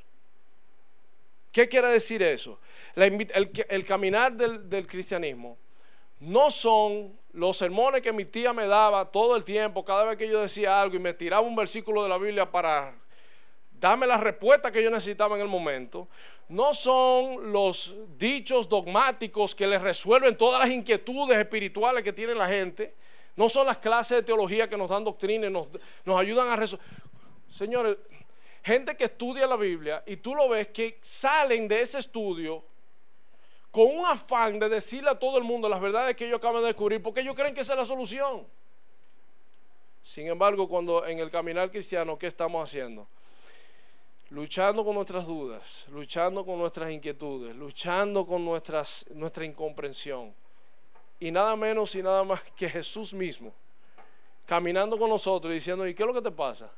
A: ¿Qué quiere decir eso? el, caminar del, cristianismo no son los sermones que mi tía me daba todo el tiempo, cada vez que yo decía algo y me tiraba un versículo de la Biblia para darme la respuesta que yo necesitaba en el momento. No son los dichos dogmáticos que les resuelven todas las inquietudes espirituales que tiene la gente. No son las clases de teología que nos dan doctrina y nos, nos ayudan a resolver. Señores, gente que estudia la Biblia y tú lo ves que salen de ese estudio con un afán de decirle a todo el mundo las verdades que ellos acaban de descubrir, porque ellos creen que esa es la solución. Sin embargo, cuando en el caminar cristiano, ¿qué estamos haciendo? Luchando con nuestras dudas, luchando con nuestras inquietudes, luchando con nuestras, nuestra incomprensión. Y nada menos y nada más que Jesús mismo, caminando con nosotros y diciendo, ¿y qué es lo que te pasa?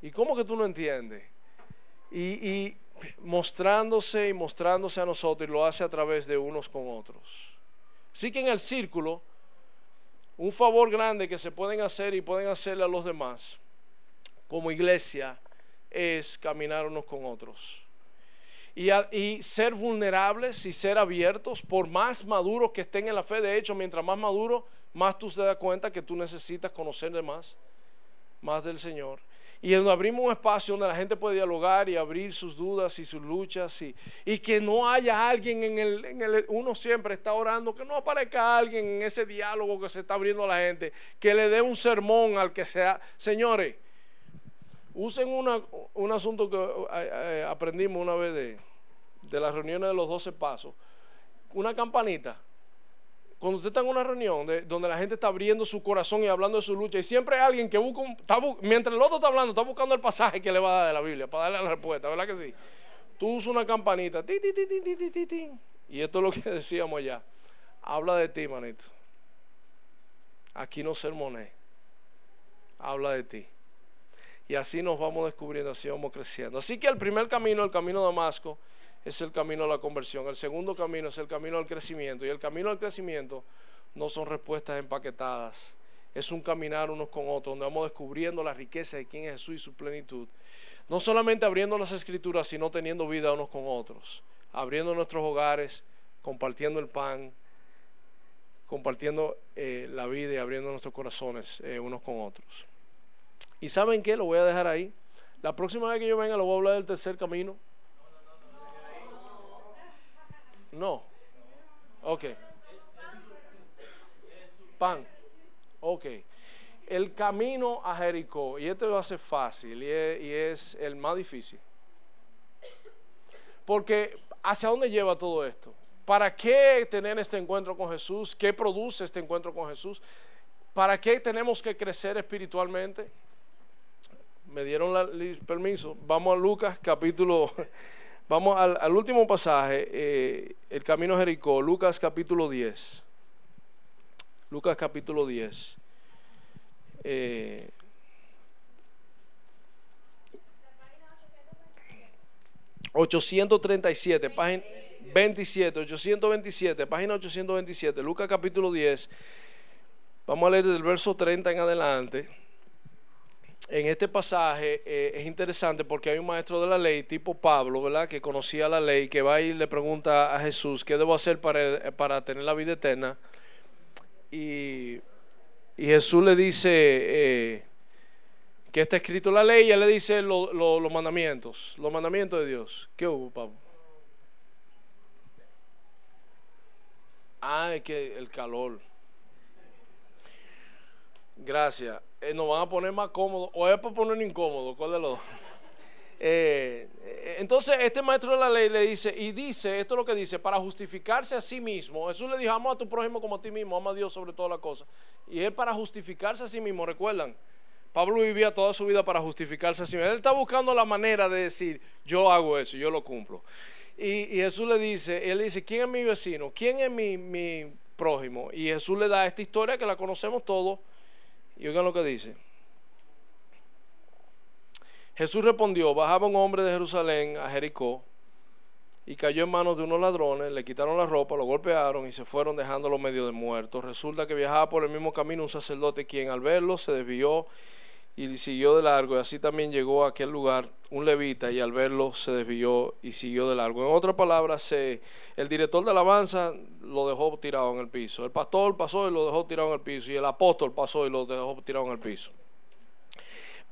A: ¿Y cómo que tú no entiendes? Y, mostrándose y mostrándose a nosotros y lo hace a través de unos con otros. Así que en el círculo, un favor grande que se pueden hacer y pueden hacerle a los demás como iglesia es caminar unos con otros. Y, y, ser vulnerables y ser abiertos, por más maduros que estén en la fe. De hecho, mientras más maduro, más tú te das cuenta que tú necesitas conocer de más, más del Señor y donde abrimos un espacio donde la gente puede dialogar y abrir sus dudas y sus luchas y, y que no haya alguien en el, en el, uno siempre está orando, que no aparezca alguien en ese diálogo que se está abriendo a la gente, que le dé un sermón al que sea, señores, usen una, un asunto que eh, eh, aprendimos una vez de, de las reuniones de los 12 pasos, una campanita cuando usted está en una reunión donde la gente está abriendo su corazón y hablando de su lucha, y siempre alguien que busca, mientras el otro está hablando, está buscando el pasaje que le va a dar de la Biblia para darle la respuesta, ¿verdad que sí? Tú usas una campanita, ti, ti, ti, y esto es lo que decíamos allá. Habla de ti, manito. Aquí no sermoné. Habla de ti. Y así nos vamos descubriendo, así vamos creciendo. Así que el primer camino, el camino de Damasco, es el camino a la conversión. El segundo camino es el camino al crecimiento. Y el camino al crecimiento no son respuestas empaquetadas. Es un caminar unos con otros, donde vamos descubriendo la riqueza de quién es Jesús y su plenitud. No solamente abriendo las escrituras, sino teniendo vida unos con otros. Abriendo nuestros hogares, compartiendo el pan, compartiendo eh, la vida y abriendo nuestros corazones eh, unos con otros. ¿Y saben qué? Lo voy a dejar ahí. La próxima vez que yo venga, lo voy a hablar del tercer camino. No. Ok. Pan. Ok. El camino a Jericó, y este a ser fácil y es, el más difícil. Porque ¿hacia dónde lleva todo esto? ¿Para qué tener este encuentro con Jesús? ¿Qué produce este encuentro con Jesús? ¿Para qué tenemos que crecer espiritualmente? Me dieron el permiso. Vamos a Lucas capítulo Vamos al, último pasaje, eh, el camino a Jericó, Lucas capítulo 10. Lucas capítulo 10. 837, página 27, 827, página 827, Lucas capítulo 10. Vamos a leer del verso 30 en adelante en este pasaje eh, es interesante porque hay un maestro de la ley, tipo Pablo, ¿verdad? Que conocía la ley, que va y le pregunta a Jesús, ¿qué debo hacer para, para tener la vida eterna? Y, Jesús le dice, eh, que está escrito la ley, y él le dice los mandamientos, los mandamientos de Dios. ¿Qué hubo, Pablo? Ah, es que el calor. Gracias. Eh, nos van a poner más cómodos. O es para poner incómodo. ¿Cuál de los dos? Eh, entonces este maestro de la ley le dice, y dice, esto es lo que dice, para justificarse a sí mismo. Jesús le dijo, ama a tu prójimo como a ti mismo, ama a Dios sobre todas las cosas. Y es para justificarse a sí mismo, recuerdan. Pablo vivía toda su vida para justificarse a sí mismo. Él está buscando la manera de decir, yo hago eso, yo lo cumplo. Y, Jesús le dice, él dice, ¿quién es mi vecino? ¿Quién es mi, mi prójimo? Y Jesús le da esta historia que la conocemos todos. Y oigan lo que dice. Jesús respondió, bajaba un hombre de Jerusalén a Jericó y cayó en manos de unos ladrones, le quitaron la ropa, lo golpearon y se fueron dejándolo medio de muerto. Resulta que viajaba por el mismo camino un sacerdote quien al verlo se desvió y siguió de largo y así también llegó a aquel lugar un levita y al verlo se desvió y siguió de largo. En otras palabras, el director de alabanza lo dejó tirado en el piso, el pastor pasó y lo dejó tirado en el piso y el apóstol pasó y lo dejó tirado en el piso.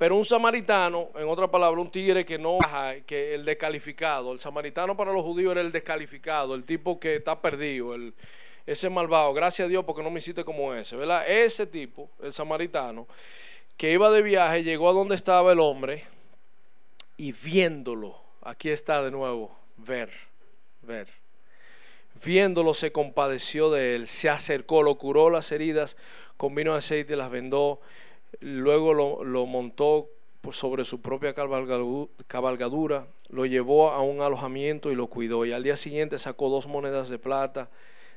A: Pero un samaritano, en otra palabra, un tigre que no que el descalificado. El samaritano para los judíos era el descalificado, el tipo que está perdido, el, ese malvado. Gracias a Dios porque no me hiciste como ese, ¿verdad? Ese tipo, el samaritano, que iba de viaje, llegó a donde estaba el hombre y viéndolo, aquí está de nuevo, ver, ver. Viéndolo se compadeció de él, se acercó, lo curó las heridas con vino aceite, las vendó luego lo, montó sobre su propia cabalgadura, lo llevó a un alojamiento y lo cuidó. Y al día siguiente sacó dos monedas de plata,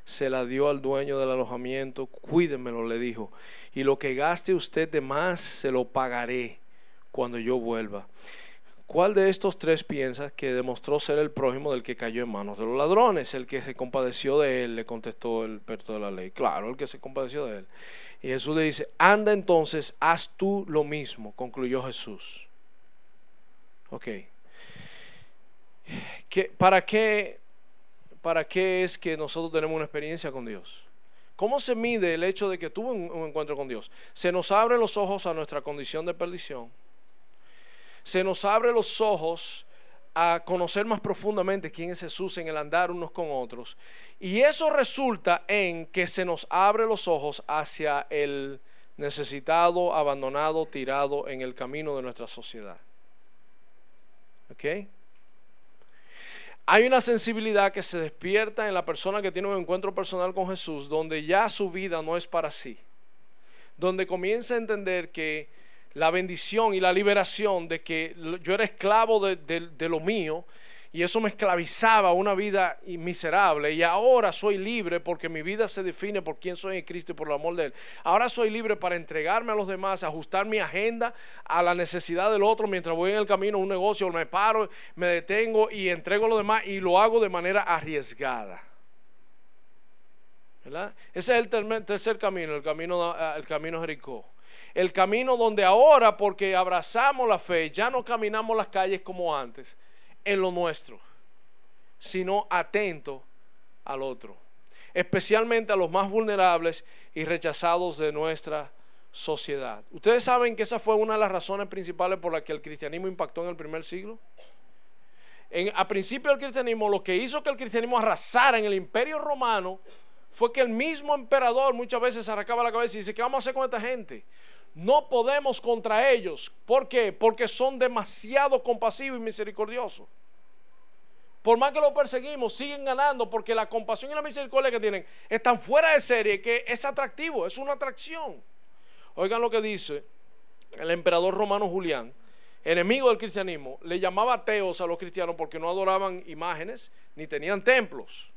A: se la dio al dueño del alojamiento, cuídemelo, le dijo, y lo que gaste usted de más se lo pagaré cuando yo vuelva. ¿Cuál de estos tres piensa que demostró ser el prójimo del que cayó en manos de los ladrones? El que se compadeció de él, le contestó el perto de la ley. Claro, el que se compadeció de él. Y Jesús le dice, anda entonces, haz tú lo mismo, concluyó Jesús. Ok. para, qué, ¿Para qué es que nosotros tenemos una experiencia con Dios? ¿Cómo se mide el hecho de que tuve un encuentro con Dios? Se nos abren los ojos a nuestra condición de perdición se nos abre los ojos a conocer más profundamente quién es Jesús en el andar unos con otros. Y eso resulta en que se nos abre los ojos hacia el necesitado, abandonado, tirado en el camino de nuestra sociedad. ¿Ok? Hay una sensibilidad que se despierta en la persona que tiene un encuentro personal con Jesús, donde ya su vida no es para sí, donde comienza a entender que la bendición y la liberación de que yo era esclavo de, lo mío y eso me esclavizaba una vida miserable y ahora soy libre porque mi vida se define por quién soy en Cristo y por el amor de Él. Ahora soy libre para entregarme a los demás, ajustar mi agenda a la necesidad del otro mientras voy en el camino a un negocio, me paro, me detengo y entrego a los demás y lo hago de manera arriesgada. Ese es el tercer camino, el camino, el camino Jericó el camino donde ahora, porque abrazamos la fe, ya no caminamos las calles como antes, en lo nuestro, sino atento al otro, especialmente a los más vulnerables y rechazados de nuestra sociedad. Ustedes saben que esa fue una de las razones principales por las que el cristianismo impactó en el primer siglo. En, a principio del cristianismo, lo que hizo que el cristianismo arrasara en el imperio romano fue que el mismo emperador muchas veces arrancaba la cabeza y dice, ¿qué vamos a hacer con esta gente? No podemos contra ellos. ¿Por qué? Porque son demasiado compasivos y misericordiosos. Por más que lo perseguimos, siguen ganando porque la compasión y la misericordia que tienen están fuera de serie, que es atractivo, es una atracción. Oigan lo que dice el emperador romano Julián, enemigo del cristianismo, le llamaba ateos a los cristianos porque no adoraban imágenes ni tenían templos.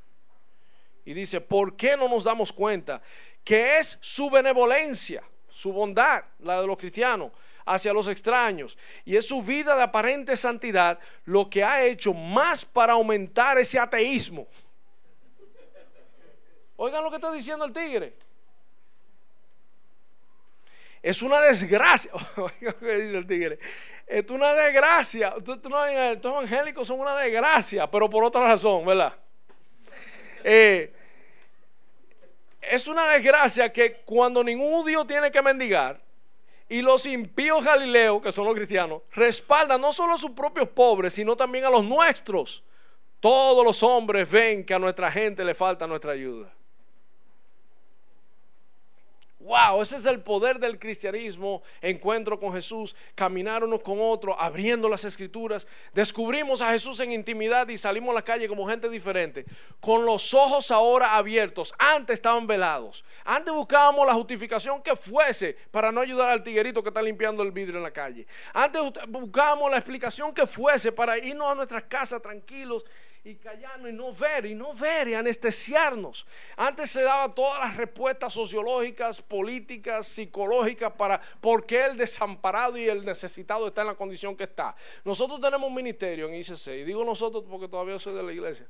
A: Y dice, ¿por qué no nos damos cuenta que es su benevolencia? Su bondad, la de los cristianos, hacia los extraños. Y es su vida de aparente santidad lo que ha hecho más para aumentar ese ateísmo. Oigan lo que está diciendo el tigre. Es una desgracia. Oigan lo que dice el tigre. Es una desgracia. Estos evangélicos son una desgracia, pero por otra razón, ¿verdad? Eh, es una desgracia que cuando ningún judío tiene que mendigar y los impíos galileos, que son los cristianos, respaldan no solo a sus propios pobres, sino también a los nuestros. Todos los hombres ven que a nuestra gente le falta nuestra ayuda. Wow, ese es el poder del cristianismo. Encuentro con Jesús, caminar uno con otro, abriendo las escrituras. Descubrimos a Jesús en intimidad y salimos a la calle como gente diferente. Con los ojos ahora abiertos. Antes estaban velados. Antes buscábamos la justificación que fuese para no ayudar al tiguerito que está limpiando el vidrio en la calle. Antes buscábamos la explicación que fuese para irnos a nuestras casas tranquilos y callarnos y no ver y no ver y anestesiarnos. Antes se daba todas las respuestas sociológicas, políticas, psicológicas para por qué el desamparado y el necesitado está en la condición que está. Nosotros tenemos un ministerio en ICC y digo nosotros porque todavía soy de la iglesia.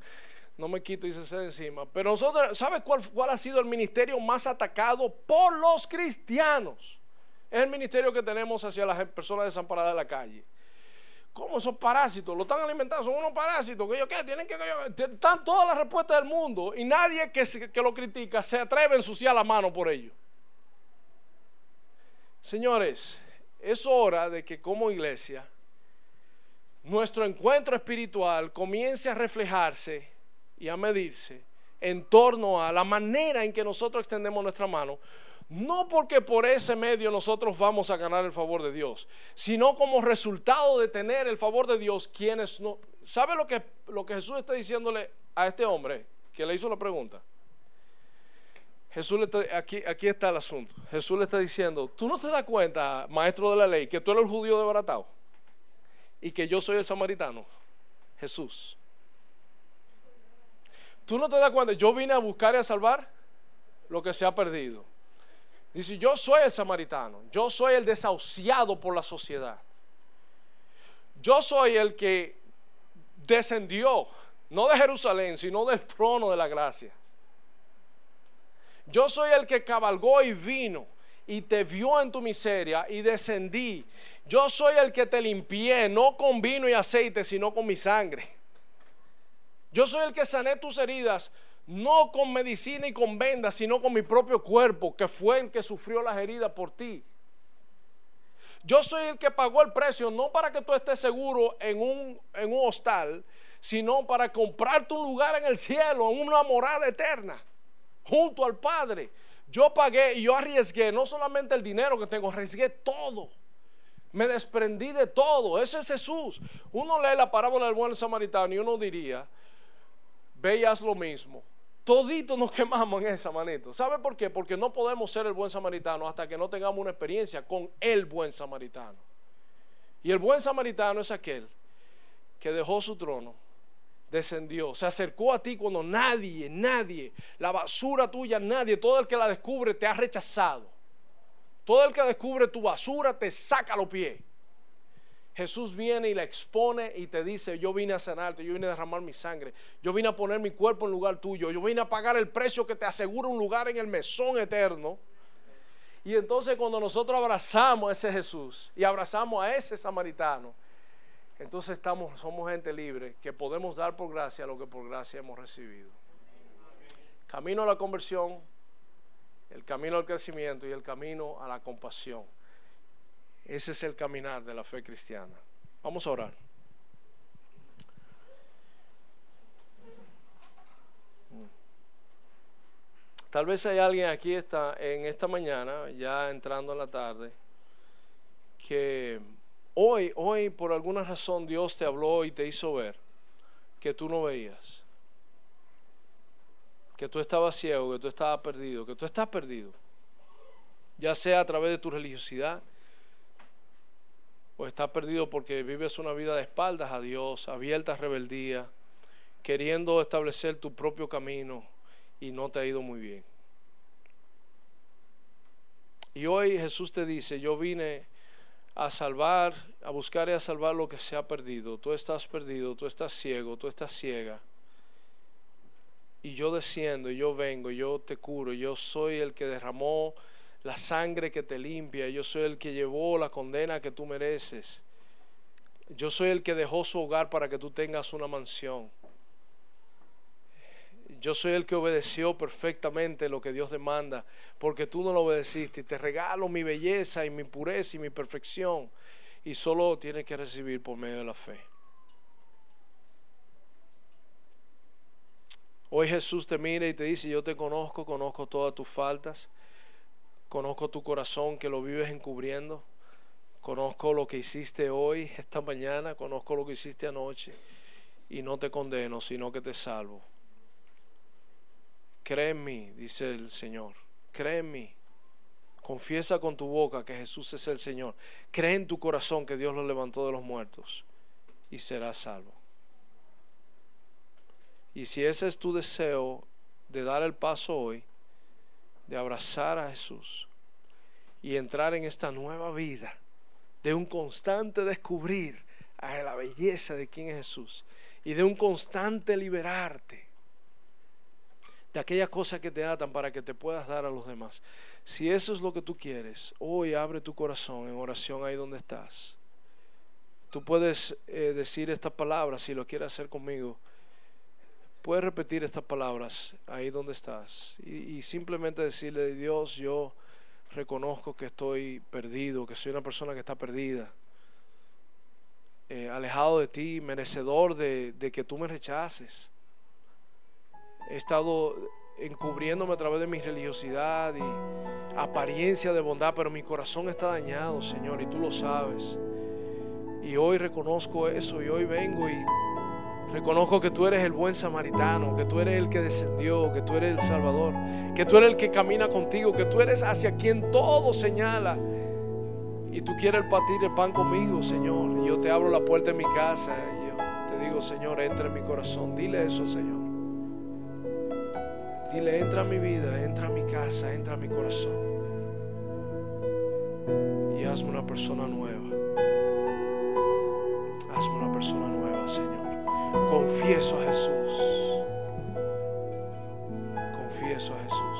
A: No me quito ICC de encima. Pero nosotros, ¿sabe cuál, cuál ha sido el ministerio más atacado por los cristianos? Es el ministerio que tenemos hacia las personas desamparadas de la calle. ¿Cómo esos parásitos? Lo están alimentando, son unos parásitos. Que ellos, ¿qué? Tienen que. Están todas las respuestas del mundo y nadie que, que lo critica se atreve a ensuciar la mano por ello. Señores, es hora de que como iglesia nuestro encuentro espiritual comience a reflejarse y a medirse en torno a la manera en que nosotros extendemos nuestra mano no porque por ese medio nosotros vamos a ganar el favor de Dios, sino como resultado de tener el favor de Dios, quienes no... ¿Sabe lo que, lo que Jesús está diciéndole a este hombre que le hizo la pregunta? Jesús aquí, aquí está el asunto. Jesús le está diciendo, tú no te das cuenta, maestro de la ley, que tú eres el judío de Baratao y que yo soy el samaritano. Jesús. Tú no te das cuenta, yo vine a buscar y a salvar lo que se ha perdido. Dice, yo soy el samaritano, yo soy el desahuciado por la sociedad. Yo soy el que descendió, no de Jerusalén, sino del trono de la gracia. Yo soy el que cabalgó y vino y te vio en tu miseria y descendí. Yo soy el que te limpié, no con vino y aceite, sino con mi sangre. Yo soy el que sané tus heridas, no con medicina y con vendas, sino con mi propio cuerpo, que fue el que sufrió las heridas por ti. Yo soy el que pagó el precio, no para que tú estés seguro en un, en un hostal, sino para comprarte un lugar en el cielo, en una morada eterna, junto al Padre. Yo pagué y yo arriesgué no solamente el dinero que tengo, arriesgué todo. Me desprendí de todo. Ese es Jesús. Uno lee la parábola del buen samaritano y uno diría, veías lo mismo. Toditos nos quemamos en esa manito. ¿Sabe por qué? Porque no podemos ser el buen samaritano hasta que no tengamos una experiencia con el buen samaritano. Y el buen samaritano es aquel que dejó su trono, descendió, se acercó a ti cuando nadie, nadie, la basura tuya, nadie, todo el que la descubre te ha rechazado. Todo el que descubre tu basura te saca los pies. Jesús viene y la expone y te dice, yo vine a sanarte, yo vine a derramar mi sangre, yo vine a poner mi cuerpo en lugar tuyo, yo vine a pagar el precio que te asegura un lugar en el mesón eterno. Y entonces cuando nosotros abrazamos a ese Jesús y abrazamos a ese samaritano, entonces estamos, somos gente libre que podemos dar por gracia lo que por gracia hemos recibido. Camino a la conversión, el camino al crecimiento y el camino a la compasión. Ese es el caminar de la fe cristiana. Vamos a orar. Tal vez hay alguien aquí está, en esta mañana, ya entrando en la tarde, que hoy, hoy por alguna razón Dios te habló y te hizo ver que tú no veías, que tú estabas ciego, que tú estabas perdido, que tú estás perdido, ya sea a través de tu religiosidad, o estás perdido porque vives una vida de espaldas a Dios, abierta a rebeldía, queriendo establecer tu propio camino y no te ha ido muy bien. Y hoy Jesús te dice, yo vine a salvar, a buscar y a salvar lo que se ha perdido. Tú estás perdido, tú estás ciego, tú estás ciega. Y yo desciendo, yo vengo, yo te curo, yo soy el que derramó la sangre que te limpia. Yo soy el que llevó la condena que tú mereces. Yo soy el que dejó su hogar para que tú tengas una mansión. yo soy el que obedeció perfectamente lo que Dios demanda, porque tú no lo obedeciste. Te regalo mi belleza y mi pureza y mi perfección. Y solo tienes que recibir por medio de la fe. Hoy Jesús te mira y te dice, yo te conozco, conozco todas tus faltas, conozco tu corazón que lo vives encubriendo, conozco lo que hiciste hoy, esta mañana, conozco lo que hiciste anoche y no te condeno, sino que te salvo. Cree en mí, dice el Señor. Cree en mí. Confiesa con tu boca que Jesús es el Señor. Cree en tu corazón que Dios lo levantó de los muertos y serás salvo. Y si ese es tu deseo de dar el paso hoy, de abrazar a Jesús y entrar en esta nueva vida, de un constante descubrir a la belleza de quién es Jesús y de un constante liberarte de aquellas cosas que te atan para que te puedas dar a los demás. Si eso es lo que tú quieres, hoy abre tu corazón en oración ahí donde estás. Tú puedes eh, decir estas palabras si lo quieres hacer conmigo. Puedes repetir estas palabras ahí donde estás y, simplemente decirle, Dios, yo reconozco que estoy perdido, que soy una persona que está perdida, eh, alejado de ti, merecedor de, de que tú me rechaces he estado encubriéndome a través de mi religiosidad y apariencia de bondad, pero mi corazón está dañado, Señor, y tú lo sabes. Y hoy reconozco eso y hoy vengo y reconozco que tú eres el buen samaritano, que tú eres el que descendió, que tú eres el Salvador, que tú eres el que camina contigo, que tú eres hacia quien todo señala. Y tú quieres partir el pan conmigo, Señor. Y yo te abro la puerta de mi casa y yo te digo, Señor, entra en mi corazón. Dile eso, Señor. Dile, entra a mi vida, entra a mi casa, entra a mi corazón. Y hazme una persona nueva. Hazme una persona nueva, Señor. Confieso a Jesús. Confieso a Jesús.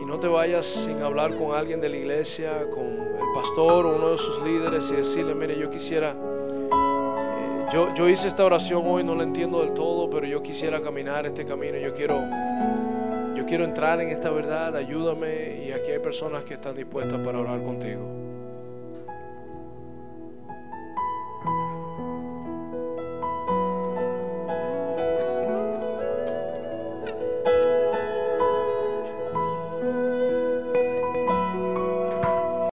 A: Y no te vayas sin hablar con alguien de la iglesia, con el pastor o uno de sus líderes y decirle, mire, yo quisiera yo, hice esta oración hoy, no la entiendo del todo, pero yo quisiera caminar este camino. Yo quiero, yo quiero entrar en esta verdad. Ayúdame. Y aquí hay personas que están dispuestas para orar contigo.